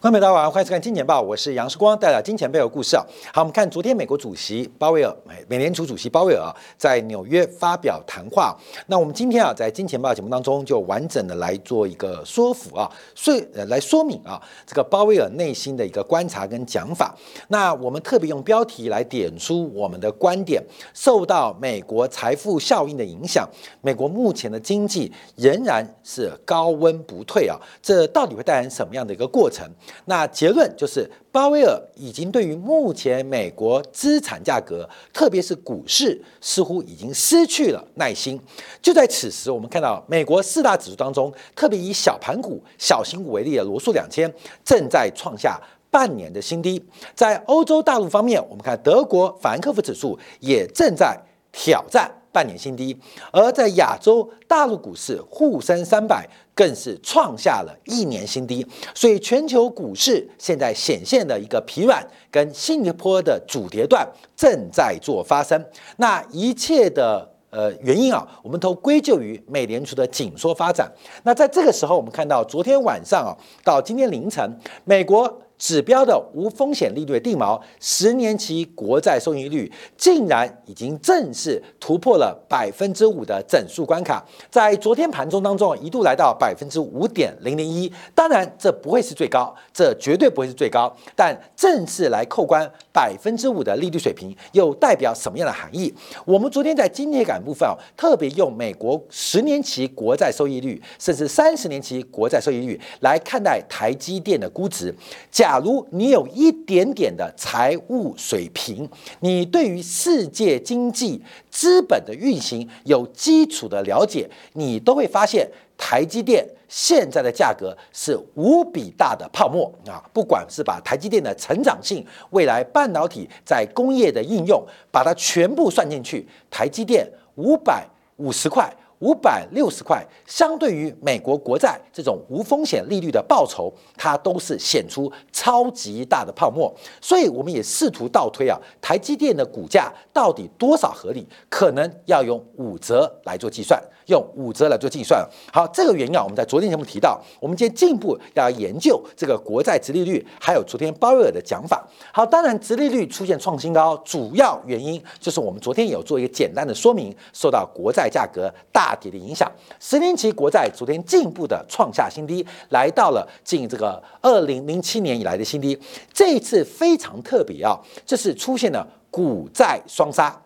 观众朋友大家好，欢迎收看《金钱报》，我是杨世光，带来金钱背后故事啊。好，我们看昨天美国主席鲍威尔，美联储主席鲍威尔啊，在纽约发表谈话。那我们今天啊，在《金钱报》节目当中，就完整的来做一个说服啊，说来说明啊，这个鲍威尔内心的一个观察跟讲法。那我们特别用标题来点出我们的观点：受到美国财富效应的影响，美国目前的经济仍然是高温不退啊。这到底会带来什么样的一个过程？那结论就是，鲍威尔已经对于目前美国资产价格，特别是股市，似乎已经失去了耐心。就在此时，我们看到美国四大指数当中，特别以小盘股、小型股为例的罗素两千，正在创下半年的新低。在欧洲大陆方面，我们看德国法兰克福指数也正在挑战。半年新低，而在亚洲大陆股市沪深三百更是创下了一年新低，所以全球股市现在显现的一个疲软，跟新加坡的主跌段正在做发生。那一切的呃原因啊，我们都归咎于美联储的紧缩发展。那在这个时候，我们看到昨天晚上啊，到今天凌晨，美国。指标的无风险利率定锚，十年期国债收益率竟然已经正式突破了百分之五的整数关卡，在昨天盘中当中一度来到百分之五点零零一。当然，这不会是最高，这绝对不会是最高，但正式来扣关百分之五的利率水平，又代表什么样的含义？我们昨天在今天感部分啊，特别用美国十年期国债收益率，甚至三十年期国债收益率来看待台积电的估值。假假如你有一点点的财务水平，你对于世界经济资本的运行有基础的了解，你都会发现台积电现在的价格是无比大的泡沫啊！不管是把台积电的成长性、未来半导体在工业的应用，把它全部算进去，台积电五百五十块。五百六十块，相对于美国国债这种无风险利率的报酬，它都是显出超级大的泡沫。所以我们也试图倒推啊，台积电的股价到底多少合理？可能要用五折来做计算，用五折来做计算。好，这个原因啊，我们在昨天节目提到，我们今天进一步要研究这个国债直利率，还有昨天鲍威尔的讲法。好，当然直利率出现创新高，主要原因就是我们昨天有做一个简单的说明，受到国债价格大。跌的影响，十年期国债昨天进一步的创下新低，来到了近这个二零零七年以来的新低。这一次非常特别啊，这是出现了股债双杀，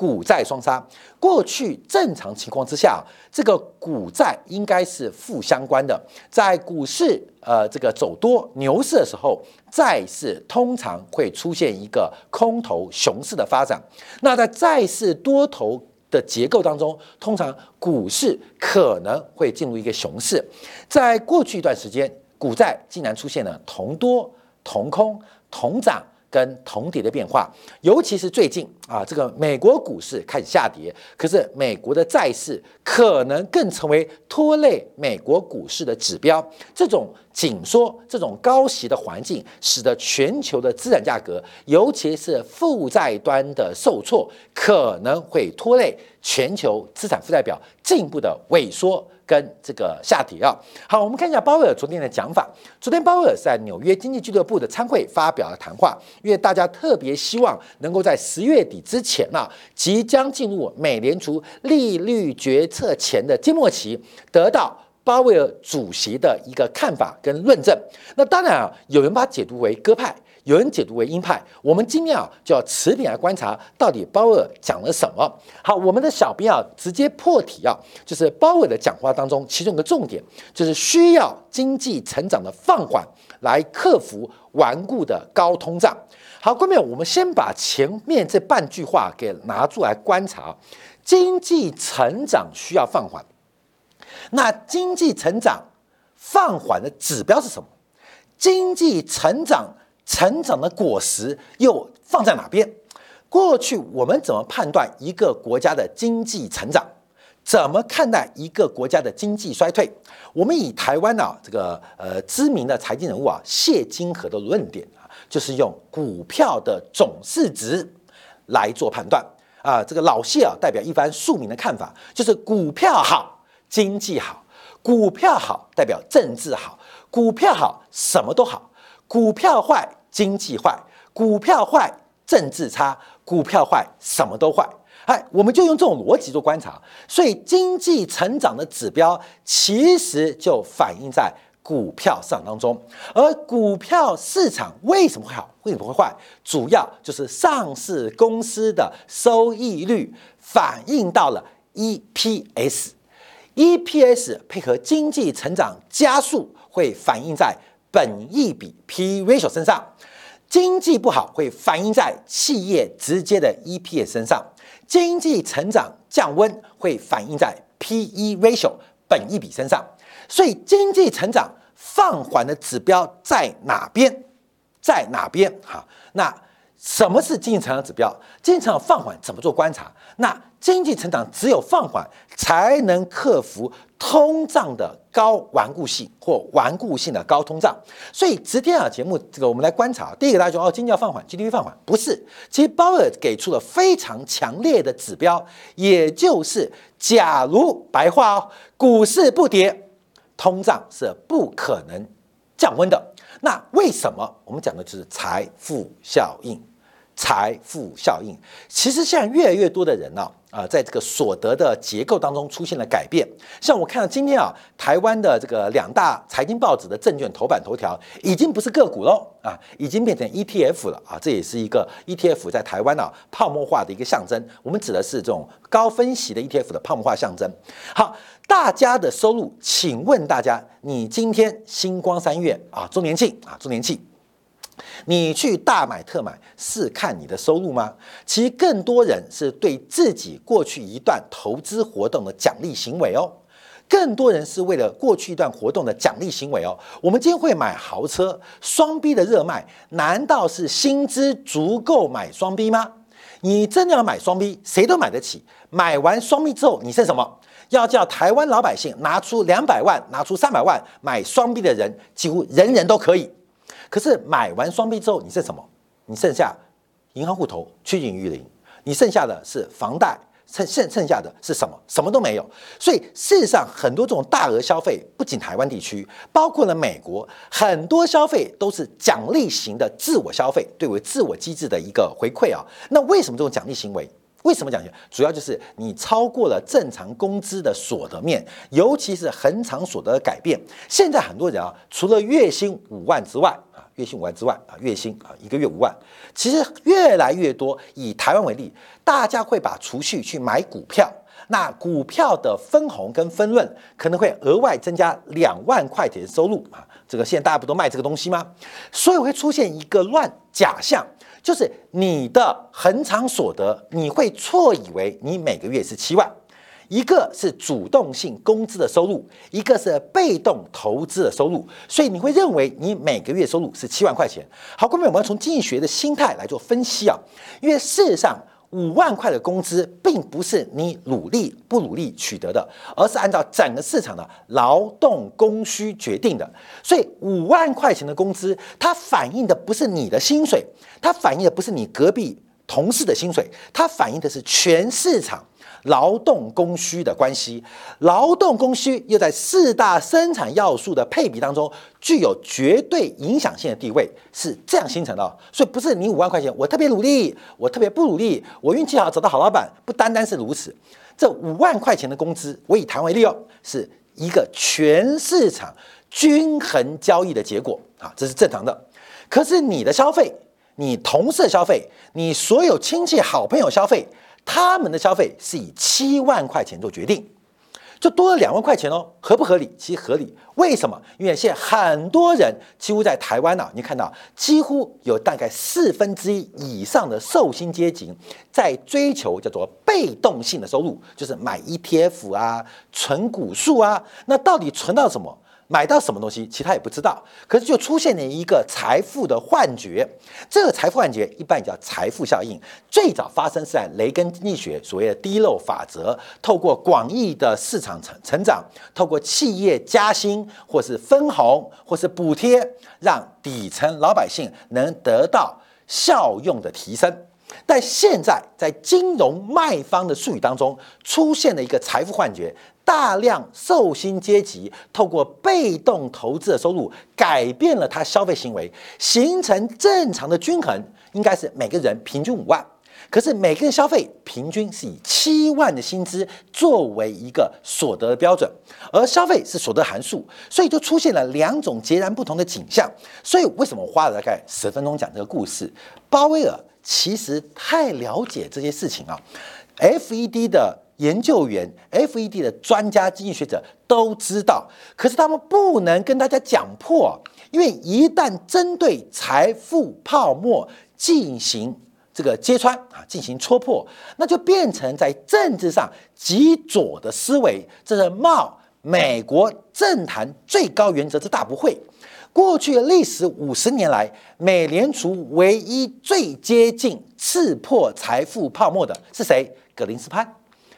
股债双杀。过去正常情况之下，这个股债应该是负相关的。在股市呃这个走多牛市的时候，债市通常会出现一个空头熊市的发展。那在债市多头。的结构当中，通常股市可能会进入一个熊市。在过去一段时间，股债竟然出现了同多、同空、同涨。跟同底的变化，尤其是最近啊，这个美国股市开始下跌，可是美国的债市可能更成为拖累美国股市的指标。这种紧缩、这种高息的环境，使得全球的资产价格，尤其是负债端的受挫，可能会拖累全球资产负债表进一步的萎缩。跟这个下跌啊，好，我们看一下鲍威尔昨天的讲法。昨天鲍威尔在纽约经济俱乐部的参会发表了谈话，因为大家特别希望能够在十月底之前啊，即将进入美联储利率决策前的季末期，得到鲍威尔主席的一个看法跟论证。那当然啊，有人把它解读为鸽派。有人解读为鹰派，我们今天啊就要持平来观察，到底鲍威尔讲了什么。好，我们的小编啊直接破题啊，就是鲍威尔的讲话当中，其中一个重点就是需要经济成长的放缓来克服顽固的高通胀。好，各位，我们先把前面这半句话给拿出来观察，经济成长需要放缓，那经济成长放缓的指标是什么？经济成长。成长的果实又放在哪边？过去我们怎么判断一个国家的经济成长？怎么看待一个国家的经济衰退？我们以台湾啊这个呃知名的财经人物啊谢金河的论点啊，就是用股票的总市值来做判断啊。这个老谢啊代表一番庶民的看法，就是股票好，经济好；股票好代表政治好；股票好，什么都好。股票坏，经济坏；股票坏，政治差；股票坏，什么都坏。哎，我们就用这种逻辑做观察，所以经济成长的指标其实就反映在股票市场当中。而股票市场为什么会好，为什么会坏？主要就是上市公司的收益率反映到了 EPS，EPS 配合经济成长加速，会反映在本益比 P ratio 身上。经济不好会反映在企业直接的 EPS 身上。经济成长降温会反映在 P/E ratio 本益比身上，所以经济成长放缓的指标在哪边？在哪边？哈，那什么是经济成长指标？经济成长放缓怎么做观察？那经济成长只有放缓才能克服。通胀的高顽固性或顽固性的高通胀，所以昨天啊节目这个我们来观察，第一个大家说哦，经济要放缓，GDP 放缓不是，其实鲍尔给出了非常强烈的指标，也就是假如白话哦，股市不跌，通胀是不可能降温的。那为什么？我们讲的就是财富效应。财富效应，其实现在越来越多的人呢，啊，在这个所得的结构当中出现了改变。像我看到今天啊，台湾的这个两大财经报纸的证券头版头条，已经不是个股喽，啊，已经变成 ETF 了啊，这也是一个 ETF 在台湾呢泡沫化的一个象征。我们指的是这种高分析的 ETF 的泡沫化象征。好，大家的收入，请问大家，你今天星光三月啊，周年庆啊，周年庆。你去大买特买是看你的收入吗？其实更多人是对自己过去一段投资活动的奖励行为哦，更多人是为了过去一段活动的奖励行为哦。我们今天会买豪车，双 B 的热卖，难道是薪资足够买双 B 吗？你真的要买双 B，谁都买得起。买完双 B 之后，你剩什么？要叫台湾老百姓拿出两百万，拿出三百万买双 B 的人，几乎人人都可以。可是买完双币之后，你剩什么？你剩下银行户头趋近于零，你剩下的是房贷，剩剩剩下的是什么？什么都没有。所以事实上，很多这种大额消费，不仅台湾地区，包括了美国，很多消费都是奖励型的自我消费，对为自我机制的一个回馈啊。那为什么这种奖励行为？为什么讲主要就是你超过了正常工资的所得面，尤其是恒常所得的改变。现在很多人啊，除了月薪五万之外啊，月薪五万之外啊，月薪啊一个月五万，其实越来越多。以台湾为例，大家会把储蓄去买股票，那股票的分红跟分润可能会额外增加两万块钱收入啊。这个现在大家不都卖这个东西吗？所以会出现一个乱假象。就是你的恒常所得，你会错以为你每个月是七万，一个是主动性工资的收入，一个是被动投资的收入，所以你会认为你每个月收入是七万块钱。好，各位，我们要从经济学的心态来做分析啊，因为事实上。五万块的工资，并不是你努力不努力取得的，而是按照整个市场的劳动供需决定的。所以五万块钱的工资，它反映的不是你的薪水，它反映的不是你隔壁同事的薪水，它反映的是全市场。劳动供需的关系，劳动供需又在四大生产要素的配比当中具有绝对影响性的地位，是这样形成的。所以不是你五万块钱，我特别努力，我特别不努力，我运气好找到好老板，不单单是如此。这五万块钱的工资，我以谈为例哦，是一个全市场均衡交易的结果啊，这是正常的。可是你的消费，你同事消费，你所有亲戚好朋友消费。他们的消费是以七万块钱做决定，就多了两万块钱哦，合不合理？其实合理。为什么？因为现在很多人几乎在台湾呢，你看到几乎有大概四分之一以上的寿星阶级在追求叫做被动性的收入，就是买 ETF 啊、存股数啊。那到底存到什么？买到什么东西，其他也不知道，可是就出现了一个财富的幻觉。这个财富幻觉一般叫财富效应，最早发生是在雷根经济学所谓的低漏法则，透过广义的市场成成长，透过企业加薪或是分红或是补贴，让底层老百姓能得到效用的提升。但现在在金融卖方的术语当中，出现了一个财富幻觉，大量受薪阶级透过被动投资的收入改变了他消费行为，形成正常的均衡，应该是每个人平均五万。可是每个人消费平均是以七万的薪资作为一个所得的标准，而消费是所得函数，所以就出现了两种截然不同的景象。所以为什么花了大概十分钟讲这个故事？鲍威尔其实太了解这些事情啊，FED 的研究员、FED 的专家、经济学者都知道，可是他们不能跟大家讲破，因为一旦针对财富泡沫进行。这个揭穿啊，进行戳破，那就变成在政治上极左的思维，这是冒美国政坛最高原则之大不讳。过去历史五十年来，美联储唯一最接近刺破财富泡沫的是谁？格林斯潘。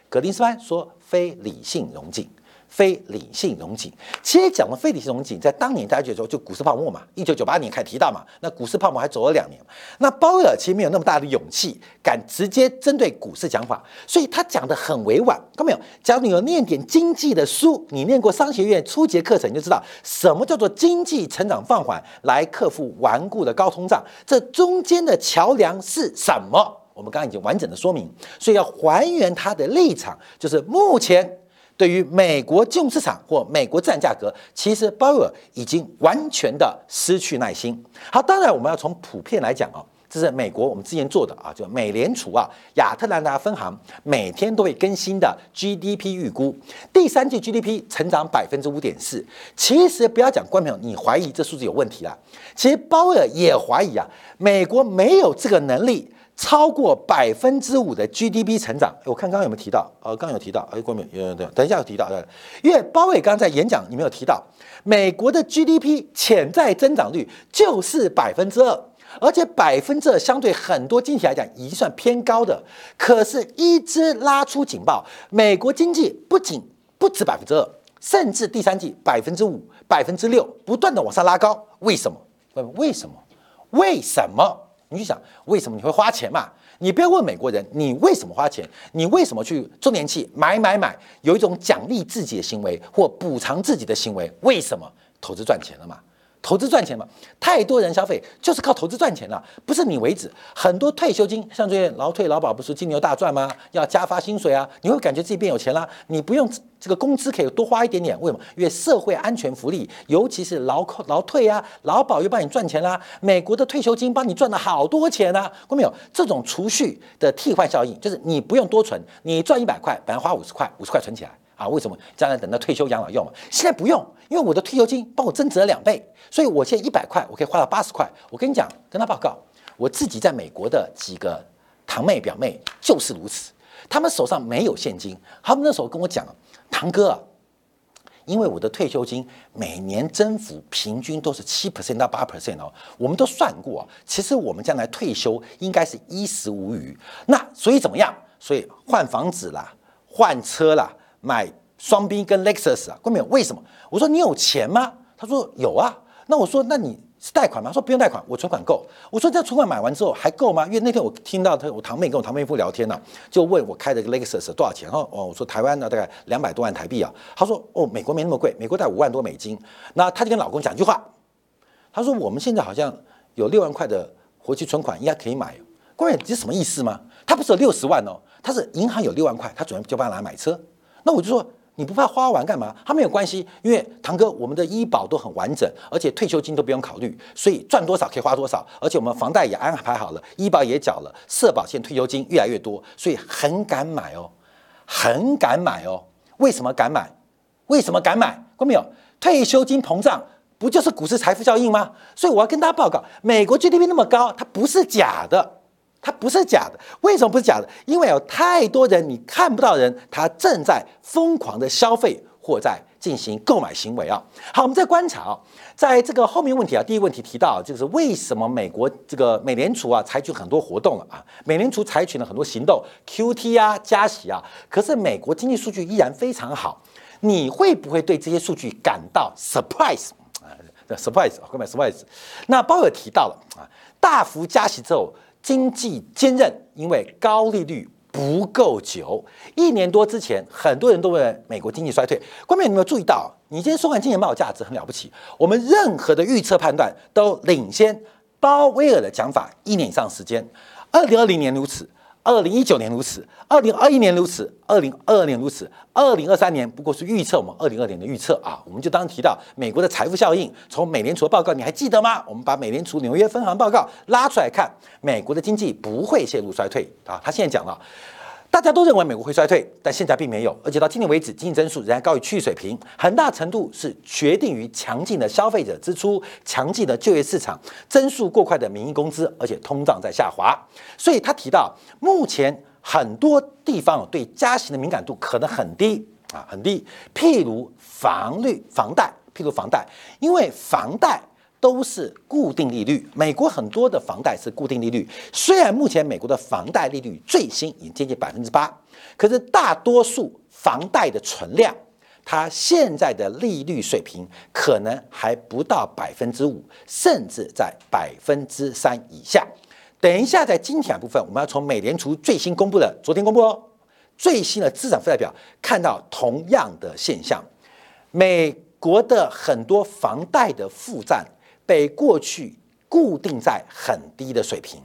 格林斯潘说：“非理性融进。”非理性融景，其实讲的非理性融景，在当年大家觉得说就股市泡沫嘛，一九九八年开始提到嘛，那股市泡沫还走了两年。那鲍威尔其实没有那么大的勇气，敢直接针对股市讲法，所以他讲的很委婉。看到没有？假如你有念点经济的书，你念过商学院初级课程，你就知道什么叫做经济成长放缓来克服顽固的高通胀，这中间的桥梁是什么？我们刚刚已经完整的说明，所以要还原他的立场，就是目前。对于美国金融市场或美国资产价格，其实鲍威尔已经完全的失去耐心。好，当然我们要从普遍来讲啊，这是美国我们之前做的啊，就美联储啊亚特兰大分行每天都会更新的 GDP 预估，第三季 GDP 成长百分之五点四。其实不要讲观众朋友，你怀疑这数字有问题了，其实鲍威尔也怀疑啊，美国没有这个能力。超过百分之五的 GDP 成长，我看刚刚有没有提到？呃，刚有提到，哎，郭敏有有有，等一下有提到，对，因为包伟刚刚在演讲里面有提到，美国的 GDP 潜在增长率就是百分之二，而且百分之二相对很多经济来讲已经算偏高的，可是，一直拉出警报，美国经济不仅不止百分之二，甚至第三季百分之五、百分之六，不断的往上拉高，为什么？问为什么？为什么？你去想，为什么你会花钱嘛？你不要问美国人，你为什么花钱？你为什么去周年庆买买买？有一种奖励自己的行为或补偿自己的行为，为什么？投资赚钱了嘛？投资赚钱嘛？太多人消费就是靠投资赚钱了，不是你为止。很多退休金，像最近劳退劳保不是金牛大赚吗？要加发薪水啊，你会感觉自己变有钱了。你不用这个工资可以多花一点点，为什么？因为社会安全福利，尤其是劳扣劳退啊，劳保又帮你赚钱啦。美国的退休金帮你赚了好多钱啊，过没有？这种储蓄的替换效应，就是你不用多存，你赚一百块，本来花五十块，五十块存起来。啊，为什么将来等到退休养老用嘛？现在不用，因为我的退休金帮我增值了两倍，所以我现在一百块我可以花到八十块。我跟你讲，跟他报告，我自己在美国的几个堂妹表妹就是如此，他们手上没有现金，他们那时候跟我讲，堂哥啊，因为我的退休金每年增幅平均都是七 percent 到八 percent 哦，我们都算过，其实我们将来退休应该是衣食无余。那所以怎么样？所以换房子啦，换车啦。买双 B 跟 Lexus 啊，关没有？为什么？我说你有钱吗？他说有啊。那我说那你是贷款吗？说不用贷款，我存款够。我说这存款买完之后还够吗？因为那天我听到他，我堂妹跟我堂妹夫聊天呢，就问我开的 Lexus 多少钱？哦哦，我说台湾呢大概两百多万台币啊。他说哦，美国没那么贵，美国才五万多美金。那他就跟老公讲一句话，他说我们现在好像有六万块的活期存款，应该可以买。关键这什么意思吗？他不是有六十万哦，他是银行有六万块，他准备就帮他拿买车。那我就说，你不怕花完干嘛？他没有关系，因为堂哥，我们的医保都很完整，而且退休金都不用考虑，所以赚多少可以花多少，而且我们房贷也安排好了，医保也缴了，社保现退休金越来越多，所以很敢买哦，很敢买哦。为什么敢买？为什么敢买？看没有？退休金膨胀不就是股市财富效应吗？所以我要跟大家报告，美国 GDP 那么高，它不是假的。它不是假的，为什么不是假的？因为有太多人你看不到人，他正在疯狂的消费或在进行购买行为啊。好，我们再观察啊，在这个后面问题啊，第一个问题提到就是为什么美国这个美联储啊采取很多活动了啊？美联储采取了很多行动，Q T 啊，加息啊，可是美国经济数据依然非常好，你会不会对这些数据感到 surprise 啊？surprise 购买 surprise，那鲍尔提到了啊，大幅加息之后。经济坚韧，因为高利率不够久。一年多之前，很多人都问美国经济衰退。观众有没有注意到？你今天收看《金钱报》价值很了不起，我们任何的预测判断都领先鲍威尔的讲法一年以上时间。二零二零年如此。二零一九年如此，二零二一年如此，二零二二年如此，二零二三年不过是预测我们二零二年的预测啊，我们就当提到美国的财富效应，从美联储的报告你还记得吗？我们把美联储纽约分行报告拉出来看，美国的经济不会陷入衰退啊，他现在讲了。大家都认为美国会衰退，但现在并没有，而且到今年为止，经济增速仍然高于区域水平，很大程度是决定于强劲的消费者支出、强劲的就业市场、增速过快的民营工资，而且通胀在下滑。所以他提到，目前很多地方对加息的敏感度可能很低啊，很低。譬如房率、房贷，譬如房贷，因为房贷。都是固定利率，美国很多的房贷是固定利率。虽然目前美国的房贷利率最新已经接近百分之八，可是大多数房贷的存量，它现在的利率水平可能还不到百分之五，甚至在百分之三以下。等一下，在今天部分，我们要从美联储最新公布的，昨天公布哦，最新的资产负债表，看到同样的现象，美国的很多房贷的负债。被过去固定在很低的水平，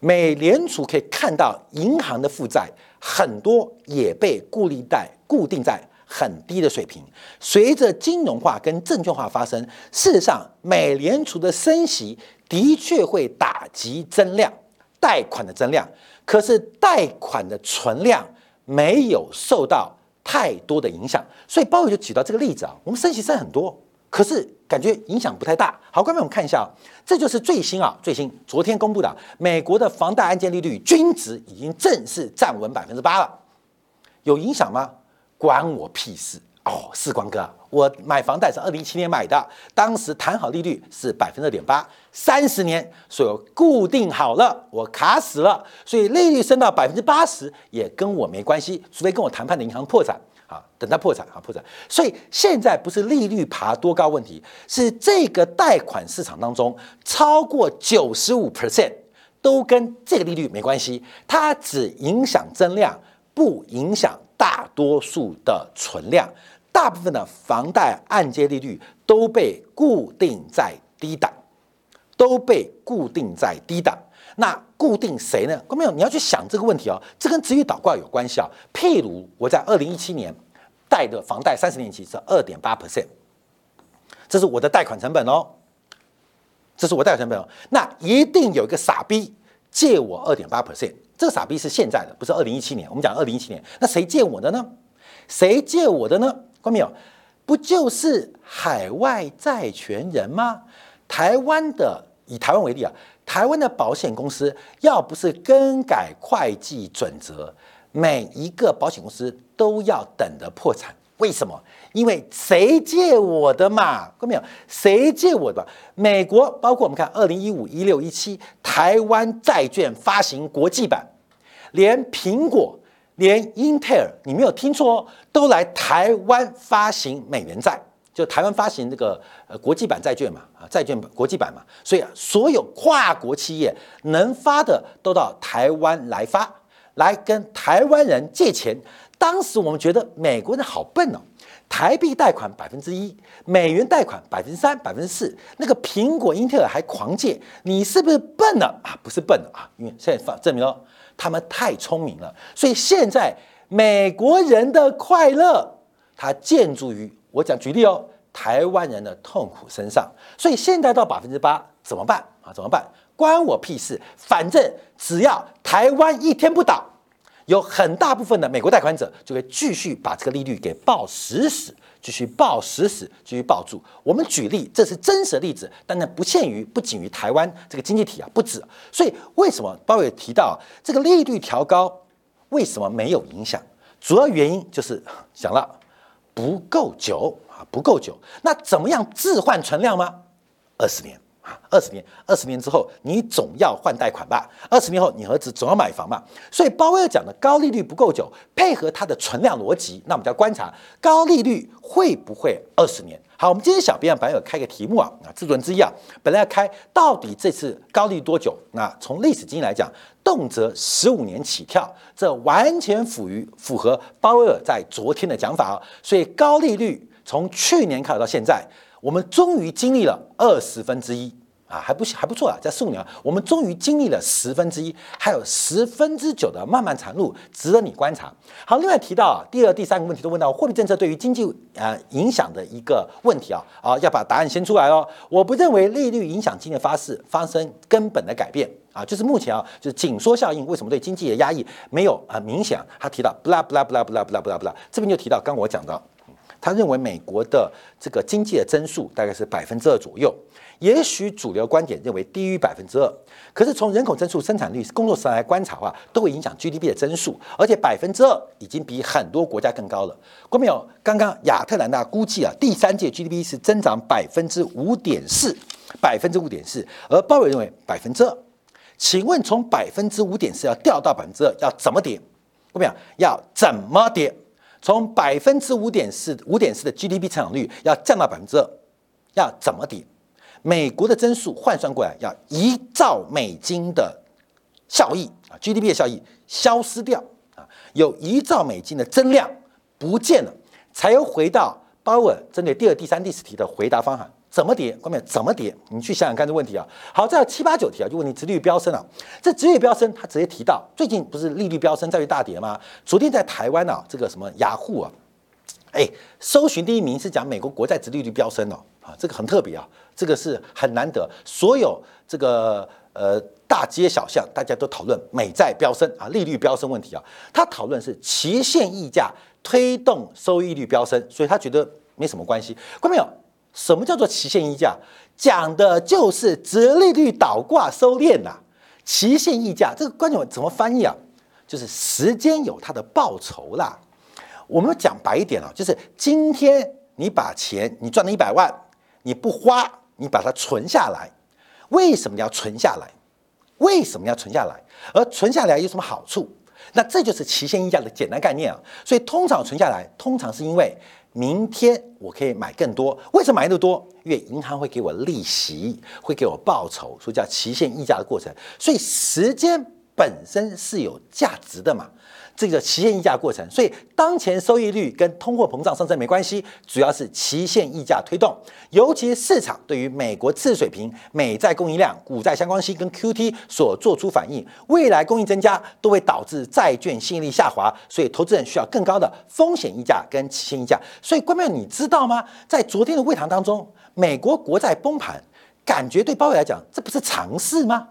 美联储可以看到银行的负债很多也被固定在固定在很低的水平。随着金融化跟证券化发生，事实上美联储的升息的确会打击增量贷款的增量，可是贷款的存量没有受到太多的影响。所以鲍威就举到这个例子啊，我们升息升很多。可是感觉影响不太大。好，观众我们看一下，这就是最新啊，最新昨天公布的美国的房贷按揭利率均值已经正式站稳百分之八了，有影响吗？关我屁事哦！世光哥，我买房贷是二零一七年买的，当时谈好利率是百分之二点八，三十年所有固定好了，我卡死了，所以利率升到百分之八十也跟我没关系，除非跟我谈判的银行破产。啊，等它破产啊，破产。所以现在不是利率爬多高问题，是这个贷款市场当中超过九十五 percent 都跟这个利率没关系，它只影响增量，不影响大多数的存量。大部分的房贷按揭利率都被固定在低档，都被固定在低档。那固定谁呢？没有，你要去想这个问题哦，这跟直率倒挂有关系啊。譬如我在二零一七年贷的房贷三十年期是二点八 percent，这是我的贷款成本哦，这是我贷款成本哦。那一定有一个傻逼借我二点八 percent，这个傻逼是现在的，不是二零一七年。我们讲二零一七年，那谁借我的呢？谁借我的呢？各位朋友，不就是海外债权人吗？台湾的，以台湾为例啊。台湾的保险公司要不是更改会计准则，每一个保险公司都要等着破产。为什么？因为谁借我的嘛？看到没有？谁借我的？美国包括我们看二零一五、一六、一七台湾债券发行国际版，连苹果、连英特尔，你没有听错哦，都来台湾发行美元债。就台湾发行这个呃国际版债券嘛，啊债券国际版嘛，所以啊所有跨国企业能发的都到台湾来发，来跟台湾人借钱。当时我们觉得美国人好笨哦，台币贷款百分之一，美元贷款百分之三、百分之四，那个苹果、英特尔还狂借，你是不是笨了啊？不是笨了啊，因为现在发证明了他们太聪明了。所以现在美国人的快乐，它建筑于。我讲举例哦，台湾人的痛苦身上，所以现在到百分之八怎么办啊？怎么办？关我屁事！反正只要台湾一天不倒，有很大部分的美国贷款者就会继续把这个利率给抱死死，继续抱死死，继续抱住。我们举例，这是真实的例子，但那不限于，不仅于台湾这个经济体啊，不止。所以为什么鲍威尔提到这个利率调高，为什么没有影响？主要原因就是想了。不够久啊，不够久。那怎么样置换存量吗？二十年啊，二十年，二十年之后你总要换贷款吧？二十年后你儿子总要买房嘛？所以鲍威尔讲的高利率不够久，配合它的存量逻辑，那我们就要观察高利率会不会二十年？好，我们今天小编啊，本来有开个题目啊，啊，制作人之一啊，本来要开到底这次高利率多久？那从历史经验来讲，动辄十五年起跳，这完全符于符合鲍威尔在昨天的讲法啊。所以高利率从去年开始到现在，我们终于经历了二十分之一。啊，还不还不错啊，在四五年，我们终于经历了十分之一，还有十分之九的漫漫长路，值得你观察。好，另外提到啊，第二、第三个问题都问到货币政策对于经济啊影响的一个问题啊，啊，要把答案先出来哦。我不认为利率影响经济发势发生根本的改变啊，就是目前啊，就是紧缩效应为什么对经济的压抑没有很明显？他提到不啦不啦不啦不啦不啦不啦不啦，这边就提到刚我讲到，他认为美国的这个经济的增速大概是百分之二左右。也许主流观点认为低于百分之二，可是从人口增速、生产率、工作时来观察的话，都会影响 GDP 的增速，而且百分之二已经比很多国家更高了。过没有？刚刚亚特兰大估计啊，第三届 GDP 是增长百分之五点四，百分之五点四，而鲍威认为百分之二。请问从百分之五点四要掉到百分之二，要怎么跌？过没有？要怎么跌？从百分之五点四、五点四的 GDP 成长率要降到百分之二，要怎么跌？美国的增速换算过来要一兆美金的效益啊，GDP 的效益消失掉啊，有一兆美金的增量不见了，才又回到鲍尔针对第二、第三、第四题的回答方案，怎么跌？关键怎么跌？你去想想看这问题啊。好，在七八九题啊，就问你殖利率飙升了。这殖利率飙升，他直接提到最近不是利率飙升在于大跌吗？昨天在台湾啊，这个什么雅虎啊，哎，搜寻第一名是讲美国国债殖利率飙升哦。啊，这个很特别啊，这个是很难得。所有这个呃大街小巷，大家都讨论美债飙升啊，利率飙升问题啊。他讨论是期限溢价推动收益率飙升，所以他觉得没什么关系。关没有？什么叫做期限溢价？讲的就是折利率倒挂收敛呐。期限溢价这个观点怎么翻译啊？就是时间有它的报酬啦。我们讲白一点啊，就是今天你把钱你赚了一百万。你不花，你把它存下来，为什么要存下来？为什么要存下来？而存下来有什么好处？那这就是期限溢价的简单概念啊。所以通常存下来，通常是因为明天我可以买更多。为什么买那么多？因为银行会给我利息，会给我报酬，所以叫期限溢价的过程。所以时间本身是有价值的嘛。这个期限溢价过程，所以当前收益率跟通货膨胀上升没关系，主要是期限溢价推动。尤其市场对于美国次水平美债供应量、股债相关性跟 QT 所做出反应，未来供应增加都会导致债券吸引力下滑，所以投资人需要更高的风险溢价跟期限溢价。所以关妹，你知道吗？在昨天的会谈当中，美国国债崩盘，感觉对鲍威来讲，这不是常事吗？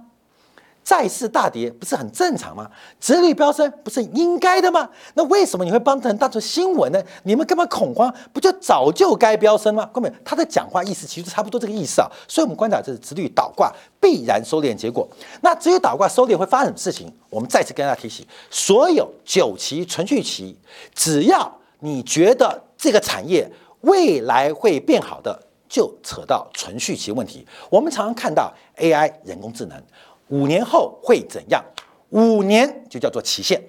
债市大跌不是很正常吗？殖率飙升不是应该的吗？那为什么你会帮成当成新闻呢？你们干嘛恐慌？不就早就该飙升吗？根本他的讲话意思其实差不多这个意思啊。所以我们观察这是殖率倒挂必然收敛结果。那至于倒挂收敛会发生什么事情？我们再次跟大家提醒：所有久期、存续期，只要你觉得这个产业未来会变好的，就扯到存续期问题。我们常常看到 AI 人工智能。五年后会怎样？五年就叫做期限，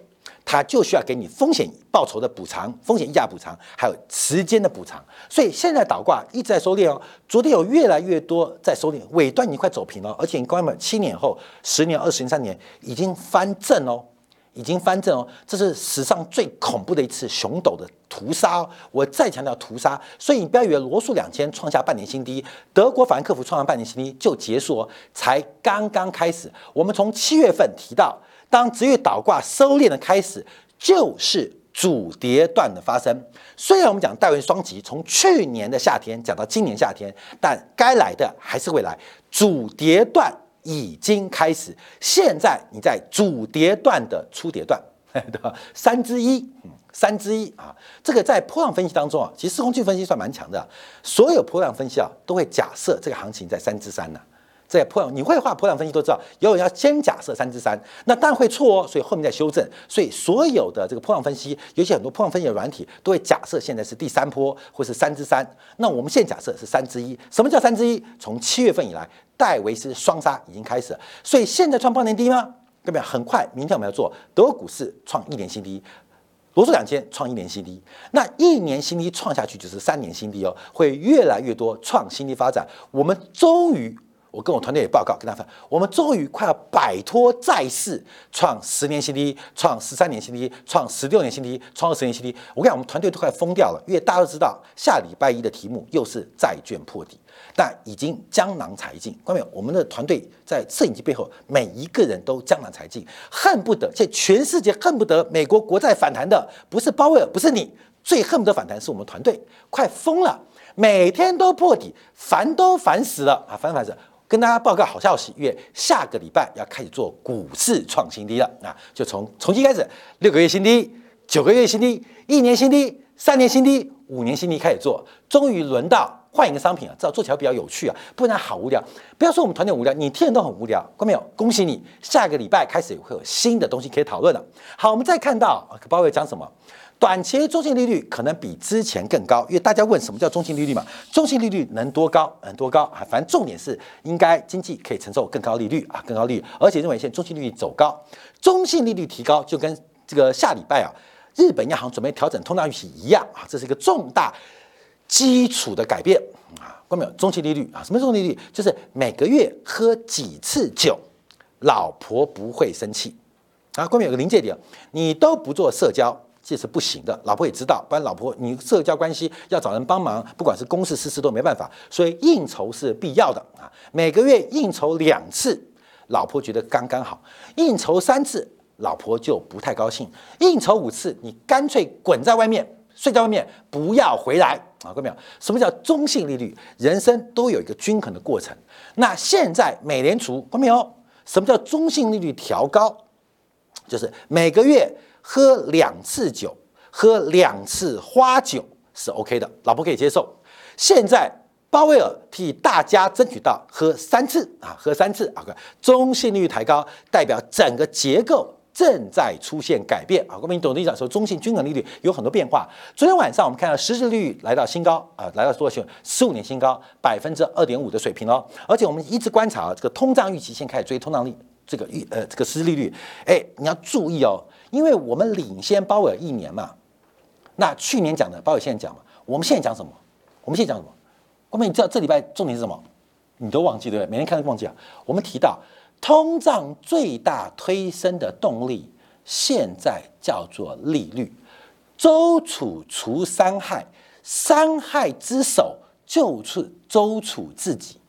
它就需要给你风险报酬的补偿、风险溢价补偿，还有时间的补偿。所以现在倒挂一直在收敛哦。昨天有越来越多在收敛，尾端已经快走平了，而且你关们七年后、十年、二十年、三年已经翻正哦。已经翻正哦，这是史上最恐怖的一次熊斗的屠杀。我再强调屠杀，所以你不要以为罗素两千创下半年新低，德国法兰克福创下半年新低就结束哦，才刚刚开始。我们从七月份提到，当职业倒挂收敛的开始，就是主跌段的发生。虽然我们讲戴维双极，从去年的夏天讲到今年夏天，但该来的还是会来，主跌段。已经开始，现在你在主跌段的初跌段，对吧？三之一，嗯，三之一啊，这个在波浪分析当中啊，其实时空距分析算蛮强的，所有波浪分析啊都会假设这个行情在三之三呢。在破浪，你会画破浪分析都知道，有人要先假设三之三，那当然会错哦，所以后面再修正。所以所有的这个破浪分析，尤其很多破浪分析的软体，都会假设现在是第三波或是三之三。那我们现在假设是三之一。什么叫三之一？从七月份以来，戴维斯双杀已经开始了，所以现在创半年低吗？对不对？很快，明天我们要做德国股市创一年新低，罗素两千创一年新低，那一年新低创下去就是三年新低哦，会越来越多创新低发展。我们终于。我跟我团队也报告，跟大家说，我们终于快要摆脱债市创十年新低、创十三年新低、创十六年新低、创二十年新低。我跟你讲，我们团队都快疯掉了，因为大家都知道，下礼拜一的题目又是债券破底，但已经江郎才尽。看到没有？我们的团队在摄影机背后，每一个人都江郎才尽，恨不得，全世界恨不得美国国债反弹的不是鲍威尔，不是你，最恨不得反弹是我们团队，快疯了。每天都破底，烦都烦死了啊！烦烦死！跟大家报告好消息，月下个礼拜要开始做股市创新低了啊！就从从今开始，六个月新低，九个月新低，一年新低，三年新低，五年新低开始做，终于轮到换一个商品啊！这样做起来比较有趣啊，不然好无聊。不要说我们团队无聊，你听人都很无聊。看到没有？恭喜你，下个礼拜开始会有新的东西可以讨论了。好，我们再看到啊，鲍威尔讲什么？短期中性利率可能比之前更高，因为大家问什么叫中性利率嘛？中性利率能多高？能多高啊？反正重点是应该经济可以承受更高利率啊，更高利率，而且认为现在中性利率走高，中性利率提高就跟这个下礼拜啊，日本央行准备调整通胀预期一样啊，这是一个重大基础的改变啊。关没有？中性利率啊？什么中性利率？就是每个月喝几次酒，老婆不会生气啊。关没有个临界点，你都不做社交。这是不行的，老婆也知道，不然老婆你社交关系要找人帮忙，不管是公事私事都没办法，所以应酬是必要的啊。每个月应酬两次，老婆觉得刚刚好；应酬三次，老婆就不太高兴；应酬五次，你干脆滚在外面，睡在外面，不要回来啊！看到没有？什么叫中性利率？人生都有一个均衡的过程。那现在美联储看到没有？什么叫中性利率调高？就是每个月。喝两次酒，喝两次花酒是 OK 的，老婆可以接受。现在鲍威尔替大家争取到喝三次啊，喝三次啊，中性利率抬高，代表整个结构正在出现改变啊。我们懂得讲说，中性均衡利率有很多变化。昨天晚上我们看到实质利率来到新高啊，来到多少？十五年新高，百分之二点五的水平哦。而且我们一直观察啊，这个通胀预期先开始追通胀率，这个预呃这个实质利率，哎，你要注意哦。因为我们领先鲍威尔一年嘛，那去年讲的鲍威尔现在讲嘛，我们现在讲什么？我们现在讲什么？后面你知道这礼拜重点是什么？你都忘记对不对？每天看都忘记啊。我们提到通胀最大推升的动力，现在叫做利率。周楚除三害，三害之首就是周楚自己。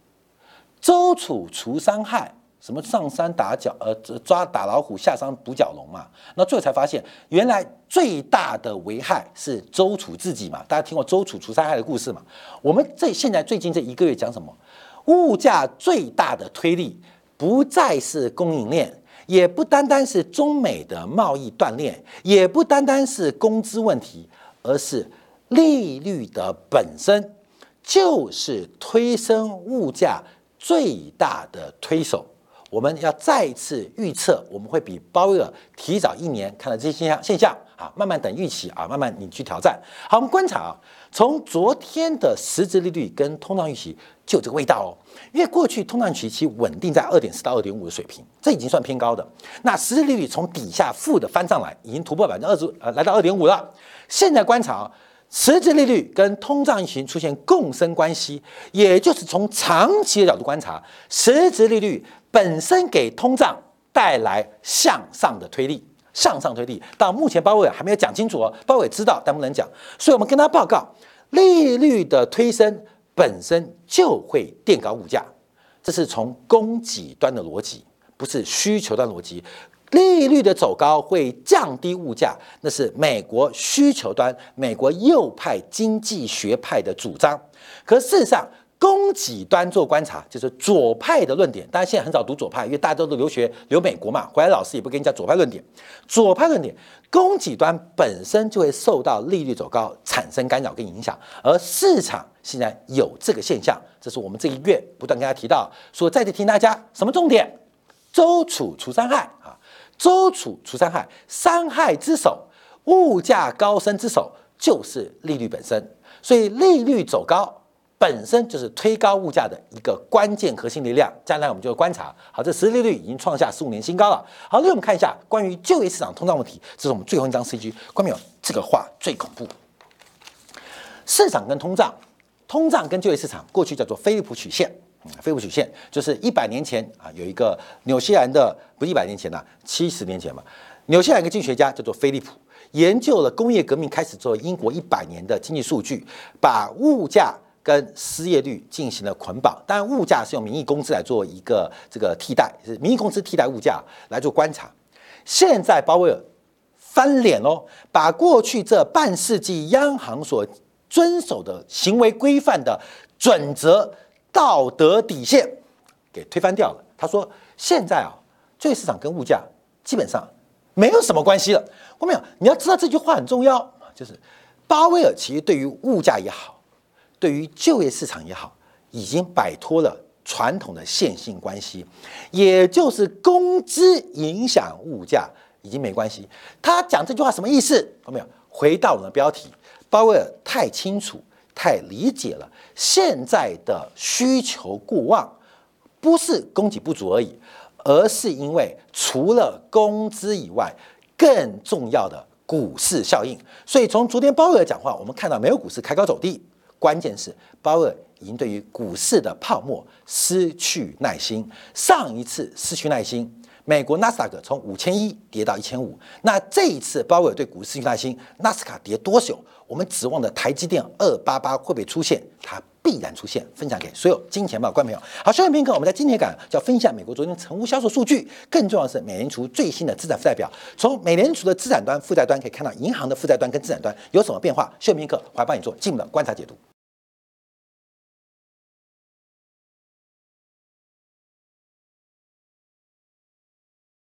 周楚除三害。什么上山打角，呃，抓打老虎，下山捕角龙嘛？那最后才发现，原来最大的危害是周楚自己嘛？大家听过周楚除三害的故事嘛？我们这现在最近这一个月讲什么？物价最大的推力不再是供应链，也不单单是中美的贸易断裂，也不单单是工资问题，而是利率的本身就是推升物价最大的推手。我们要再一次预测，我们会比鲍威尔提早一年看到这些现象现象啊，慢慢等预期啊，慢慢你去挑战。好，我们观察啊，从昨天的实质利率跟通胀预期就这个味道哦，因为过去通胀预期稳定在二点四到二点五的水平，这已经算偏高的。那实质利率从底下负的翻上来，已经突破百分之二十，呃，来到二点五了。现在观察啊，实质利率跟通胀预期出现共生关系，也就是从长期的角度观察，实质利率。本身给通胀带来向上的推力，向上推力到目前鲍威尔还没有讲清楚哦，鲍威尔知道但不能讲，所以我们跟他报告，利率的推升本身就会垫高物价，这是从供给端的逻辑，不是需求端逻辑。利率的走高会降低物价，那是美国需求端、美国右派经济学派的主张，可事实上。供给端做观察，就是左派的论点。大家现在很少读左派，因为大家都留学留美国嘛，回来老师也不跟你讲左派论点。左派论点，供给端本身就会受到利率走高产生干扰跟影响，而市场现在有这个现象，这是我们这一月不断跟大家提到，说再次提醒大家什么重点？周楚除三害啊，周楚除三害，三害之首，物价高升之首就是利率本身，所以利率走高。本身就是推高物价的一个关键核心力量。将来我们就会观察，好，这实际利率已经创下十五年新高了。好，那我们看一下关于就业市场通胀问题，这是我们最后一张 C G。关没有？这个话最恐怖。市场跟通胀，通胀跟就业市场过去叫做菲利普曲线菲布曲线就是一百年前啊，有一个纽西兰的，不是一百年前呐，七十年前嘛，纽西兰一个经济学家叫做菲利普，研究了工业革命开始之后英国一百年的经济数据，把物价跟失业率进行了捆绑。当然，物价是用名义工资来做一个这个替代，是名义工资替代物价来做观察。现在鲍威尔翻脸喽，把过去这半世纪央行所遵守的行为规范的准则。道德底线给推翻掉了。他说：“现在啊，就业市场跟物价基本上没有什么关系了。”我没有，你要知道这句话很重要，就是鲍威尔其实对于物价也好，对于就业市场也好，已经摆脱了传统的线性关系，也就是工资影响物价已经没关系。他讲这句话什么意思？有没有？回到我们的标题，鲍威尔太清楚。太理解了，现在的需求过旺，不是供给不足而已，而是因为除了工资以外，更重要的股市效应。所以从昨天鲍威尔讲话，我们看到没有股市开高走低，关键是鲍威尔已经对于股市的泡沫失去耐心。上一次失去耐心，美国纳斯达克从五千一跌到一千五，那这一次鲍威尔对股市失去耐心，纳斯卡跌多久？我们指望的台积电二八八会不会出现？它必然出现。分享给所有金钱豹观朋友。好，下面片刻，我们在今天感要分享美国昨天成屋销售数据。更重要的是，美联储最新的资产负债表。从美联储的资产端、负债端可以看到银行的负债端跟资产端有什么变化。下面片刻，我来帮你做进一步的观察解读。